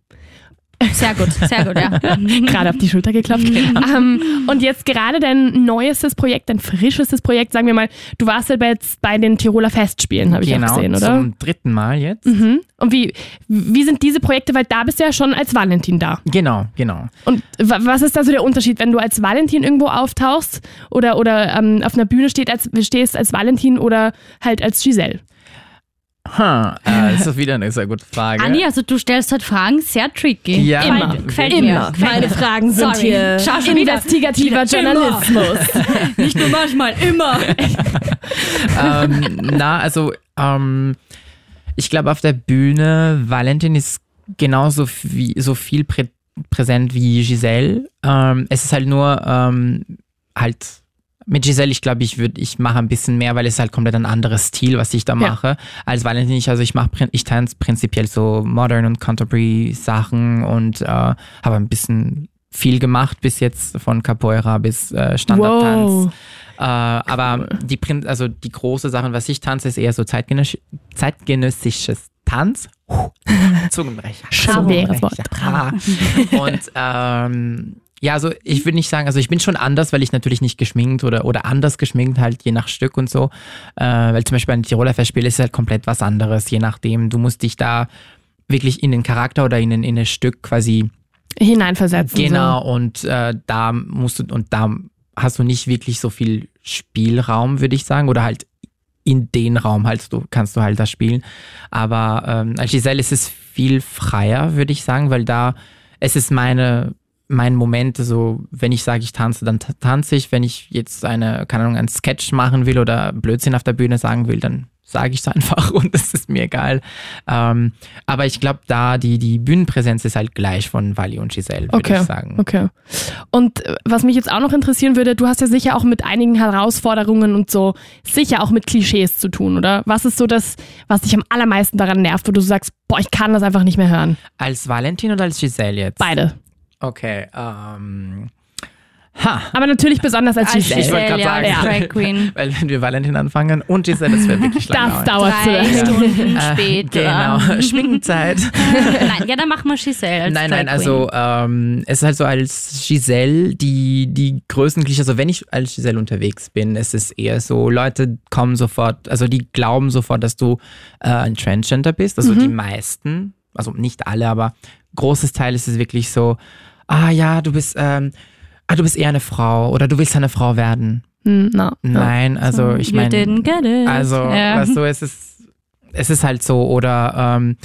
Sehr gut, sehr gut, ja. *laughs* gerade auf die Schulter geklopft. ähm, und jetzt gerade dein neuestes Projekt, dein frischestes Projekt, sagen wir mal, du warst ja bei, jetzt bei den Tiroler Festspielen, habe ich genau, auch gesehen, oder? zum dritten Mal jetzt. Mhm. Und wie, wie sind diese Projekte, weil da bist du ja schon als Valentin da. Genau, genau. Und wa- was ist da so der Unterschied, wenn du als Valentin irgendwo auftauchst oder, oder ähm, auf einer Bühne steht als, stehst als Valentin oder halt als Giselle? Ha, äh, das ist wieder eine sehr gute Frage. Anni, also du stellst halt Fragen sehr tricky. Ja, Immer. Gefällt Immer. mir. Gefällt Meine mir. Fragen sind Sorry. hier Schau schon wieder. investigativer Immer. Journalismus. *laughs* Nicht nur manchmal, immer. ähm, na, also ähm, ich glaube auf der Bühne, Valentin ist genauso wie, so viel prä präsent wie Giselle. Ähm, es ist halt nur ähm, halt mit Giselle, ich glaube, ich würde, ich mache ein bisschen mehr, weil es halt komplett ein anderes Stil, was ich da mache, als Valentin. Ich, also ich mache, ich tanze prinzipiell so Modern und Contemporary Sachen und äh, habe ein bisschen viel gemacht bis jetzt von Capoeira bis äh, Standardtanz. Wow. Äh, aber die, Prin also die große Sache, was ich tanze, ist eher so zeitgenössisch, zeitgenössisches Tanz. *laughs* Zungenbrecher. Wort. Ah. *laughs* Und ähm, ja, also ich würde nicht sagen, also ich bin schon anders, weil ich natürlich nicht geschminkt oder, oder anders geschminkt, halt je nach Stück und so. Äh, weil zum Beispiel ein Tiroler Festspiel ist halt komplett was anderes, je nachdem. Du musst dich da wirklich in den Charakter oder in, den, in das Stück quasi Hineinversetzen. Genau, und äh, da musst du, und da hast du nicht wirklich so viel Spielraum, würde ich sagen, oder halt in den Raum halt du, kannst du halt das spielen. Aber ähm, als Giselle ist es viel freier, würde ich sagen, weil da es ist meine mein Moment, so wenn ich sage, ich tanze, dann ta- tanze ich. Wenn ich jetzt eine, keine Ahnung, einen Sketch machen will oder Blödsinn auf der Bühne sagen will, dann sage ich es *laughs* einfach und es ist mir egal. Ähm, aber ich glaube, da die, die Bühnenpräsenz ist halt gleich von Wally und Giselle, würde Okay, ich sagen. okay. Und äh, was mich jetzt auch noch interessieren würde, du hast ja sicher auch mit einigen Herausforderungen und so sicher auch mit Klischees zu tun, oder? Was ist so das, was dich am allermeisten daran nervt, wo du sagst, boah, ich kann das einfach nicht mehr hören? Als Valentin oder als Giselle jetzt? Beide. Okay, ähm. Ha! Aber natürlich besonders als Giselle. Ich wollte gerade ja, sagen, als Drag Queen. weil wenn wir Valentin anfangen und Giselle, das wäre wirklich lange. Das dauert zu Drei lange. Stunden Äh, später. Genau, *laughs* Schminkenzeit. Nein, ja, dann machen wir Giselle als nein, Drag nein, Queen. also ähm, es ist halt so als Giselle die, die größten Klischees, also wenn ich als Giselle unterwegs bin, es ist eher so, Leute kommen sofort, also die glauben sofort, dass du äh, ein Transgender bist, also die meisten, also nicht alle, aber großes Teil ist es wirklich so, ah ja, du bist, ähm, ah, du bist eher eine Frau oder du willst eine Frau werden. Hm, no. Nein, also ich meine, also, ja. weißt du, es ist, es ist halt so, oder, ähm,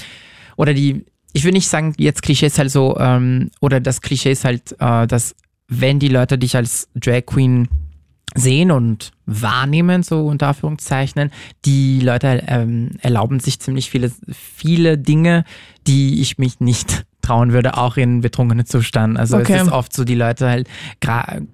oder die, ich will nicht sagen, jetzt Klischee ist halt so, ähm, oder das Klischee ist halt, äh, dass wenn die Leute dich als Drag Queen sehen und wahrnehmen, so unter Anführungszeichen, die Leute ähm, erlauben sich ziemlich viele, viele Dinge, die ich mich nicht trauen würde, auch in betrunkenem Zustand. Also Okay. es ist oft so, die Leute halt,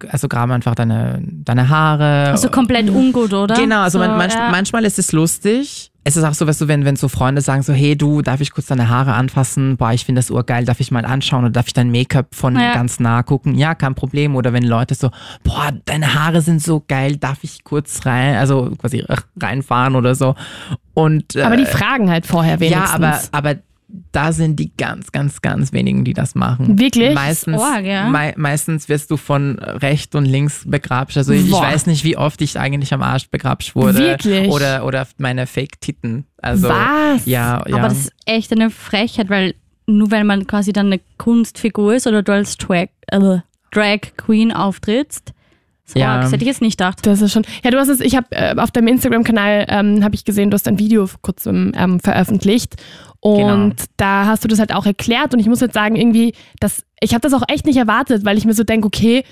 also graben einfach deine, deine Haare. also komplett ungut, oder? Genau, also so, man, manch, ja. manchmal ist es lustig. Es ist auch so, weißt du, wenn, wenn so Freunde sagen so, hey du, darf ich kurz deine Haare anfassen? Boah, ich finde das urgeil, darf ich mal anschauen oder darf ich dein Make-up von Ja. ganz nah gucken? Ja, kein Problem. Oder wenn Leute so, boah, deine Haare sind so geil, darf ich kurz rein, also quasi reinfahren oder so. Und, Aber die äh, fragen halt vorher wenigstens. ja, aber, aber da sind die ganz, ganz, ganz wenigen, die das machen. Wirklich? Meistens, Org, ja. mei meistens wirst du von rechts und links begrapscht. Also ich, ich weiß nicht, wie oft ich eigentlich am Arsch begrapscht wurde. Wirklich? Oder, oder meine Fake-Titten. Also, Was? Ja, ja. Aber das ist echt eine Frechheit, weil nur weil man quasi dann eine Kunstfigur ist oder du als Drag, äh, Drag Queen auftrittst, so Ja. das hätte ich jetzt nicht gedacht. Das ist schon. Ja, du hast es, ich habe äh, auf deinem Instagram-Kanal ähm, habe ich gesehen, du hast ein Video vor kurzem ähm, veröffentlicht. Und Genau. da hast du das halt auch erklärt. Und ich muss jetzt sagen, irgendwie, das, ich habe das auch echt nicht erwartet, weil ich mir so denke, okay,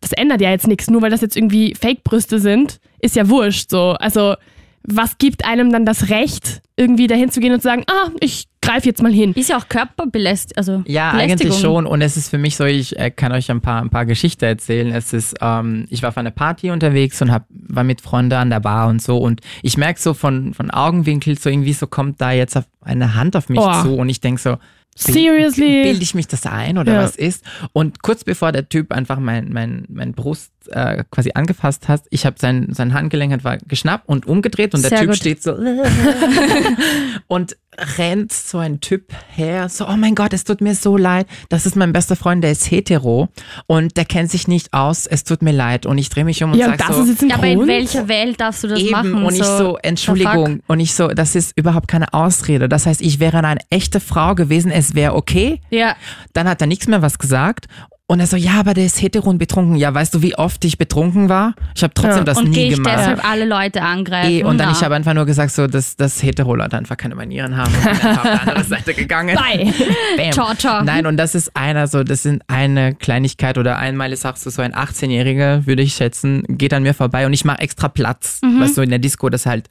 das ändert ja jetzt nichts. Nur weil das jetzt irgendwie Fake-Brüste sind, ist ja wurscht. So. Also, was gibt einem dann das Recht, irgendwie dahin zu gehen und zu sagen, ah, ich greife jetzt mal hin? Ist ja auch Körperbelästigung. Also Ja, eigentlich schon. Und es ist für mich so, ich äh, kann euch ein paar, ein paar Geschichten erzählen. Es ist, ähm, ich war auf einer Party unterwegs und hab, war mit Freunden an der Bar und so. Und ich merke so von, von Augenwinkel, so irgendwie so kommt da jetzt eine Hand auf mich Oh. zu. Und ich denk so, Seriously? Bilde ich mich das ein oder Ja. was ist? Und kurz bevor der Typ einfach mein, mein, mein Brust äh, quasi angefasst hat, ich habe sein, sein Handgelenk einfach geschnappt und umgedreht und der Sehr Typ gut. steht so *laughs* und rennt so ein Typ her, so, oh mein Gott, es tut mir so leid, das ist mein bester Freund, der ist hetero und der kennt sich nicht aus, es tut mir leid und ich drehe mich um und Ja, sage das so, ist jetzt ein Ja, aber in welcher Welt darfst du das Eben, machen? und ich so, Entschuldigung, und ich so, das ist überhaupt keine Ausrede. Das heißt, ich wäre eine echte Frau gewesen, es wäre okay. Ja. Dann hat er nichts mehr was gesagt. Und er so, ja, aber der ist hetero und betrunken. Ja, weißt du, wie oft ich betrunken war? Ich habe trotzdem Ja. das Und nie gemacht. deshalb alle Leute angreifen? Eh, und dann Na. ich habe einfach nur gesagt, so, dass, dass hetero-Leute einfach keine Manieren haben und bin einfach auf die andere *laughs* Seite gegangen. Bye. *laughs* Bam. Ciao, ciao. Nein, und das ist einer so, das sind eine Kleinigkeit oder einmal ist auch so, so ein 18-Jähriger, würde ich schätzen, geht an mir vorbei und ich mache extra Platz, Mhm. was so in der Disco das halt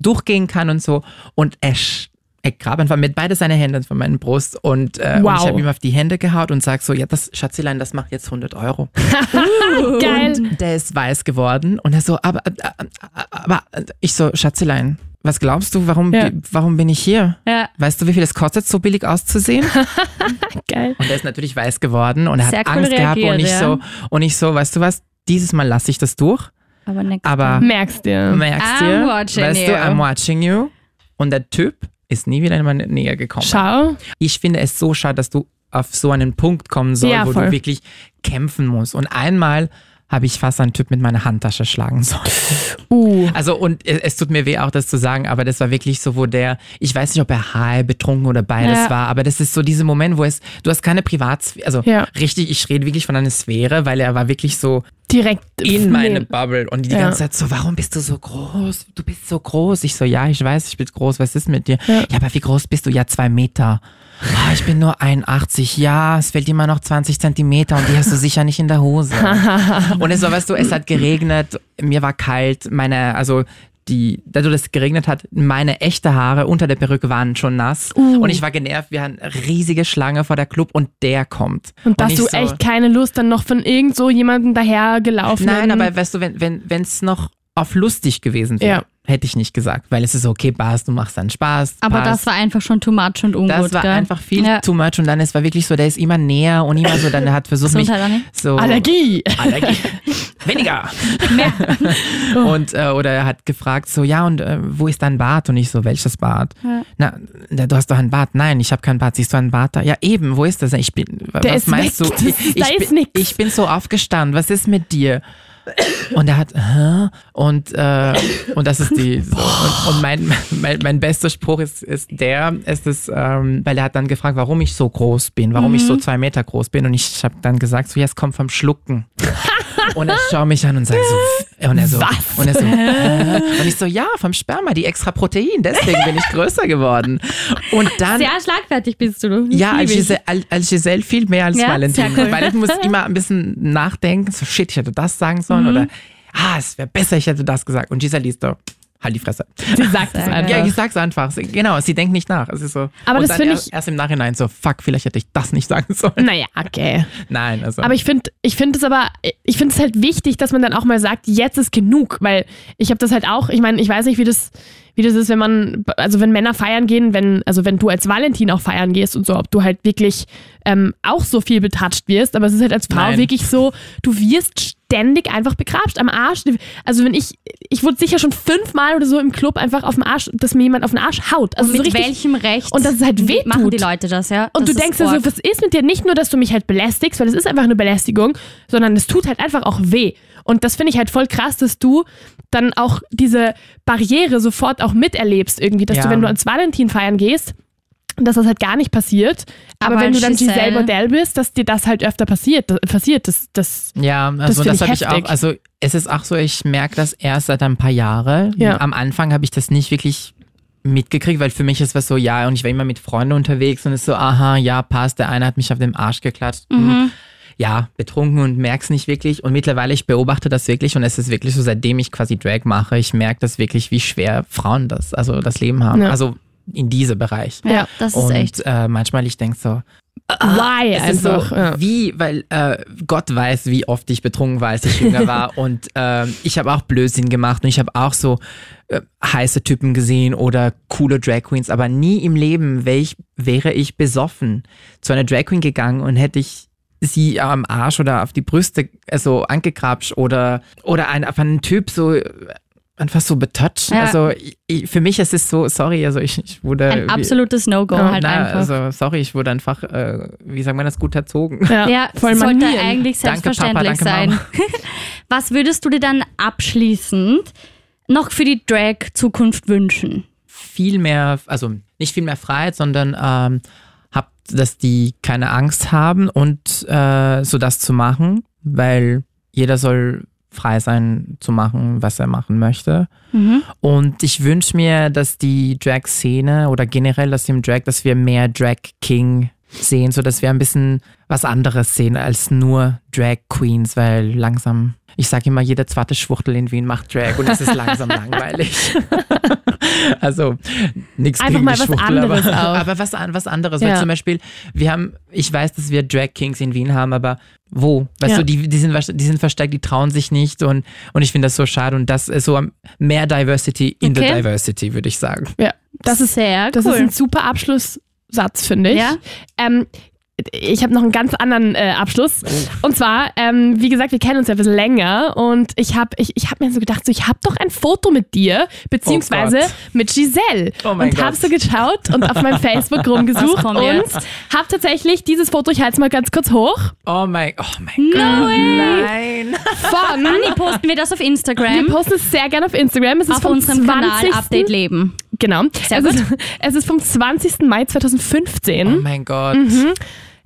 durchgehen kann und so. Und er, er grab einfach mit beide seine Hände von meinen Brust und, äh, und Wow. ich habe ihm auf die Hände gehaut und sag so, ja, das Schatzelein, das macht jetzt 100 Euro. *laughs* Geil. Und der ist weiß geworden und er so, aber, aber, aber ich so, Schatzelein, was glaubst du, warum, Ja. warum bin ich hier? Ja. Weißt du, wie viel es kostet, so billig auszusehen? *laughs* Geil. Und er ist natürlich weiß geworden und er Sehr hat cool Angst gehabt und reagiert, ich ja. so, und ich so, weißt du was, dieses Mal lasse ich das durch, Aber next aber Merkst dir. merkst watching weißt you. du, I'm watching you. Und der Typ ist nie wieder in meine Nähe gekommen. Schau. Ich finde es so schade, dass du auf so einen Punkt kommen sollst, Ja, wo voll. du wirklich kämpfen musst. Und einmal habe ich fast einen Typ mit meiner Handtasche schlagen sollen. Uh. Also und es, es tut mir weh auch das zu sagen, aber das war wirklich so, wo der, ich weiß nicht, ob er high, betrunken oder beides Ja. war, aber das ist so dieser Moment, wo es, du hast keine Privatsphäre, also Ja. richtig, ich rede wirklich von einer Sphäre, weil er war wirklich so Direkt in meine. Bubble und die Ja. ganze Zeit so, warum bist du so groß? Du bist so groß. Ich so, ja, ich weiß, ich bin groß, was ist mit dir? Ja, aber wie groß bist du? Ja, zwei Meter. Ah, ich bin nur 81. Ja, es fehlt immer noch 20 Zentimeter und die hast du sicher nicht in der Hose. *laughs* und es war, weißt du, es hat geregnet, mir war kalt, meine, also die, dadurch, dass es geregnet hat, meine echte Haare unter der Perücke waren schon nass. Uh. Und ich war genervt, wir haben eine riesige Schlange vor der Club und der kommt. Und dass du so, echt keine Lust dann noch von irgend so jemandem daher gelaufen Nein, aber weißt du, wenn wenn wenn, es noch auf lustig gewesen wäre, Ja. hätte ich nicht gesagt, weil es ist okay, Spaß, du machst dann Spaß. Aber Spaß. das war einfach schon too much und ungut. Das war gell? einfach viel Ja. too much und dann es war wirklich so, der ist immer näher und immer so, dann hat versucht mich so Allergie. Allergie. *laughs* Weniger. *laughs* und äh, oder er hat gefragt so, ja und äh, wo ist dein Bad? Und ich so, welches Bad? Na, na, du hast doch ein Bad. Nein, ich habe kein Bad. Siehst du ein Bad da? Ja eben. Wo ist das? Ich bin. Der was ist meinst weg. du? Ich, da ich, ist bin, nix. ich bin so aufgestanden. Was ist mit dir? Und er hat, Hä? und, äh, und das ist die, so. und, und mein, mein, mein bester Spruch ist, ist der, es ist, ähm, weil er hat dann gefragt, warum ich so groß bin, warum ich so zwei Meter groß bin und ich habe dann gesagt, so, ja, es kommt vom Schlucken. *laughs* Und er schaut mich an und sagt so, und er so, Was? und er so, äh, und ich so, ja, vom Sperma, die extra Protein, deswegen bin ich größer geworden. Und dann, Sehr schlagfertig bist du. ja, als ich. Giselle, als- Giselle viel mehr als Ja, Valentin. cool. Valentin muss *laughs* immer ein bisschen nachdenken, so shit, ich hätte das sagen sollen oder ah, es wäre besser, ich hätte das gesagt. Und Giselle liest so, halt die Fresse. Sie sagt es *laughs* einfach. Ja, ich sag's einfach. Sie- Genau, sie denkt nicht nach. Es ist so. Aber und das finde ich- erst im Nachhinein so, fuck, vielleicht hätte ich das nicht sagen *laughs* sollen. Naja, okay. Nein, also. Aber ich finde, ich finde es aber, ich finde es halt wichtig, dass man dann auch mal sagt, jetzt ist genug, weil ich habe das halt auch, ich meine, ich weiß nicht, wie das, wie das ist, wenn man, also wenn Männer feiern gehen, wenn, also wenn du als Valentin auch feiern gehst und so, ob du halt wirklich ähm, auch so viel betatscht wirst, aber es ist halt als Frau Nein. wirklich so, du wirst ständig einfach begrapscht am Arsch. Also wenn ich, ich wurde sicher schon fünfmal oder so im Club einfach auf dem Arsch, dass mir jemand auf den Arsch haut. Also Und so mit richtig, welchem Recht Und dass es halt wehtut. machen die Leute das, ja? und das du ist denkst so, arg. was ist mit dir? Nicht nur, dass du mich halt belästigst, weil es ist einfach eine Belästigung, sondern es tut halt einfach auch weh. Und das finde ich halt voll krass, dass du dann auch diese Barriere sofort auch miterlebst irgendwie, dass Ja. du, wenn du ans Valentin feiern gehst, dass das halt gar nicht passiert. Aber, Aber wenn du dann Giselle Giselle- Modell bist, dass dir das halt öfter passiert. Das, passiert. Das, das, Ja, also das, ich habe ich auch. heftig. Also es ist auch so, ich merke das erst seit ein paar Jahren. Ja. Am Anfang habe ich das nicht wirklich mitgekriegt, weil für mich ist was so, ja, und ich war immer mit Freunden unterwegs und es ist so, aha, ja, passt, der eine hat mich auf den Arsch geklatscht. hm, Ja, betrunken und merk's nicht wirklich. Und mittlerweile, ich beobachte das wirklich und es ist wirklich so, seitdem ich quasi Drag mache, ich merke das wirklich, wie schwer Frauen das, also das Leben haben. Ja. Also in diesem Bereich. Ja, das ist und echt. Äh, manchmal ich denke so, why es ist einfach. so, ja. wie, weil äh, Gott weiß, wie oft ich betrunken war, als ich jünger *laughs* war. und ähm, ich habe auch Blödsinn gemacht und ich habe auch so äh, heiße Typen gesehen oder coole Drag Queens, aber nie im Leben ich, wäre ich besoffen zu einer Drag Queen gegangen und hätte ich sie am Arsch oder auf die Brüste also angekrapscht oder oder ein, auf einen Typ so äh, einfach so betatscht. Ja. Also ich, für mich ist es so, sorry, also ich, ich wurde Ein absolutes No-Go ja, halt na, einfach. Also, sorry, ich wurde einfach, äh, wie sagt man das, gut erzogen. Ja, ja, voll sollte Manieren. eigentlich Danke, selbstverständlich Papa, danke, sein. *laughs* Was würdest du dir dann abschließend noch für die Drag-Zukunft wünschen? Viel mehr, also nicht viel mehr Freiheit, sondern ähm, hab, dass die keine Angst haben und äh, so das zu machen, weil jeder soll frei sein zu machen, was er machen möchte. Und ich wünsche mir, dass die Drag-Szene oder generell das im Drag, dass wir mehr Drag King sehen, so dass wir ein bisschen was anderes sehen als nur Drag Queens, weil langsam, ich sage immer, jede zweite Schwuchtel in Wien macht Drag und es ist langsam *laughs* langweilig. *laughs* also nichts Einfach gegen mal die was Schwuchtel, anderes aber, auch. aber was, was anderes. Ja. Weil zum Beispiel, wir haben, ich weiß, dass wir Drag Kings in Wien haben, aber wo? Weißt Ja. du, die, die, sind, die sind versteckt, die trauen sich nicht und, und ich finde das so schade und das ist so am- mehr Diversity in the Okay. Diversity, würde ich sagen. Ja, das ist sehr Das cool. ist ein super Abschlusssatz, finde ich. Ja. Ähm, ich habe noch einen ganz anderen äh, Abschluss. Und zwar, ähm, wie gesagt, wir kennen uns ja ein bisschen länger und ich habe ich, ich hab mir so gedacht, so, ich habe doch ein Foto mit dir, beziehungsweise Oh mit Giselle. Oh mein und habe so geschaut und auf meinem *laughs* Facebook rumgesucht und habe tatsächlich dieses Foto, ich halte es mal ganz kurz hoch, Oh mein, oh mein Gott. Nein. von... Anni, posten wir das auf wir Instagram? posten es sehr gerne auf Instagram. Es ist auf vom unserem 20. Kanal Update Leben. Genau. Sehr es, gut. Ist, es ist vom 20. Mai 2015. Oh mein Gott.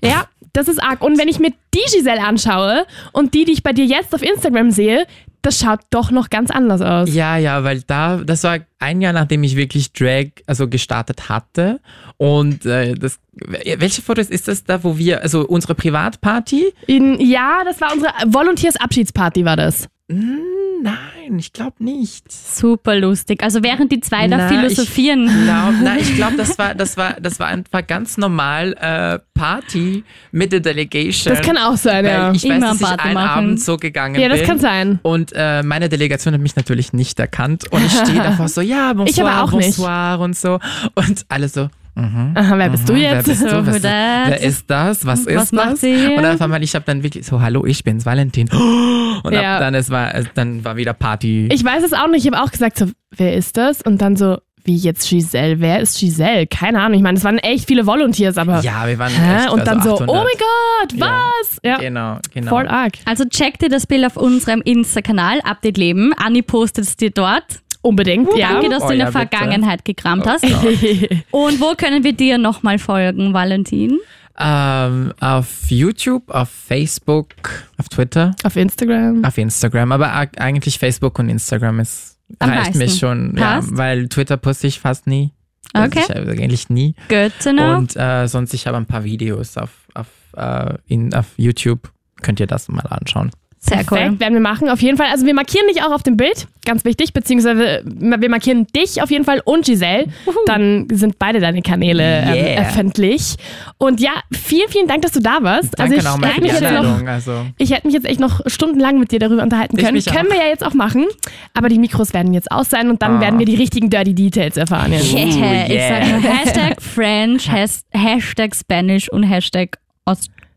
Ja, das ist arg. Und wenn ich mir die Giselle anschaue und die, die ich bei dir jetzt auf Instagram sehe, das schaut doch noch ganz anders aus. Ja, ja, weil da, das war ein Jahr, nachdem ich wirklich Drag also gestartet hatte. Und äh, das, welche Fotos ist das da, wo wir, also unsere Privatparty? In, ja, das war unsere Volunteers-Abschiedsparty, war das. Nein, ich glaube nicht. Super lustig. Also während die zwei da Na, philosophieren. Ich glaub, na, ich glaube, das war, *laughs* das war, das war einfach ganz normal äh, Party mit der Delegation. Das kann auch sein, weil ja. ich weiß, Immer dass ich Party einen machen. Abend so gegangen Ja, bin. das kann sein. Und äh, meine Delegation hat mich natürlich nicht erkannt. Und ich *laughs* stehe davor so, ja, bonsoir, Ich aber auch nicht. bonsoir und so. Und alle so, mhm. Aha, wer bist du Mhm, jetzt? Wer bist du? Was, wer ist das? Was ist Was macht das? sie? Und dann auf einmal, ich habe dann wirklich so, hallo, ich bin's, Valentin. *gasps* Und Ja. ab dann, es war, es- dann war wieder Party. Ich weiß es auch nicht. Ich habe auch gesagt, so, wer ist das? Und dann so, wie jetzt Giselle? Wer ist Giselle? Keine Ahnung. Ich meine, es waren echt viele Volunteers, aber. ja, wir waren Hä? echt, Und dann also so, 800. oh mein Gott, Ja. was? Ja, Genau, genau. voll arg. Also check dir das Bild auf unserem Insta-Kanal, Update Leben. Anni postet es dir dort. Unbedingt, ja. Danke, dass Oh du in ja, der bitte. Vergangenheit gekramt hast. Gott. *laughs* Und wo können wir dir nochmal folgen, Valentin? Ähm, auf YouTube, auf Facebook, auf Twitter, Auf Instagram. auf Instagram. Aber eigentlich Facebook und Instagram ist, Am reicht meisten. mir schon. Ja, weil Twitter poste ich fast nie. Also Okay. Ich, äh, eigentlich nie. Good to know. Und äh, sonst, ich habe ein paar Videos auf, auf, äh, in, auf YouTube. Könnt ihr das mal anschauen. Sehr Perfekt, cool. werden wir machen. Auf jeden Fall. Also wir markieren dich auch auf dem Bild, ganz wichtig, beziehungsweise wir markieren dich auf jeden Fall und Giselle. Dann sind beide deine Kanäle ähm, Yeah. öffentlich. Und ja, vielen, vielen Dank, dass du da warst. Danke also ich hätte die mich jetzt noch. Also, Ich hätte mich jetzt echt noch stundenlang mit dir darüber unterhalten Ich können. Können auch. wir ja jetzt auch machen. Aber die Mikros werden jetzt aus sein und dann Ah. werden wir die richtigen Dirty Details erfahren. Yeah. Ich yeah. sage nur Hashtag French, Has- *laughs* Hashtag Spanish und Hashtag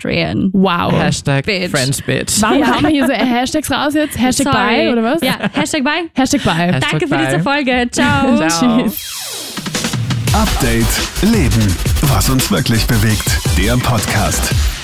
Austrian. Wow. Hashtag Bitch. French Bitch. Warum hauen wir hier so Hashtags raus jetzt? Hashtag Sorry. bye oder was? Ja, Hashtag bye. Hashtag bye. Hashtag Danke für bye. diese Folge. Ciao. *laughs* Ciao. Tschüss. Update Leben. Was uns wirklich bewegt. Der Podcast.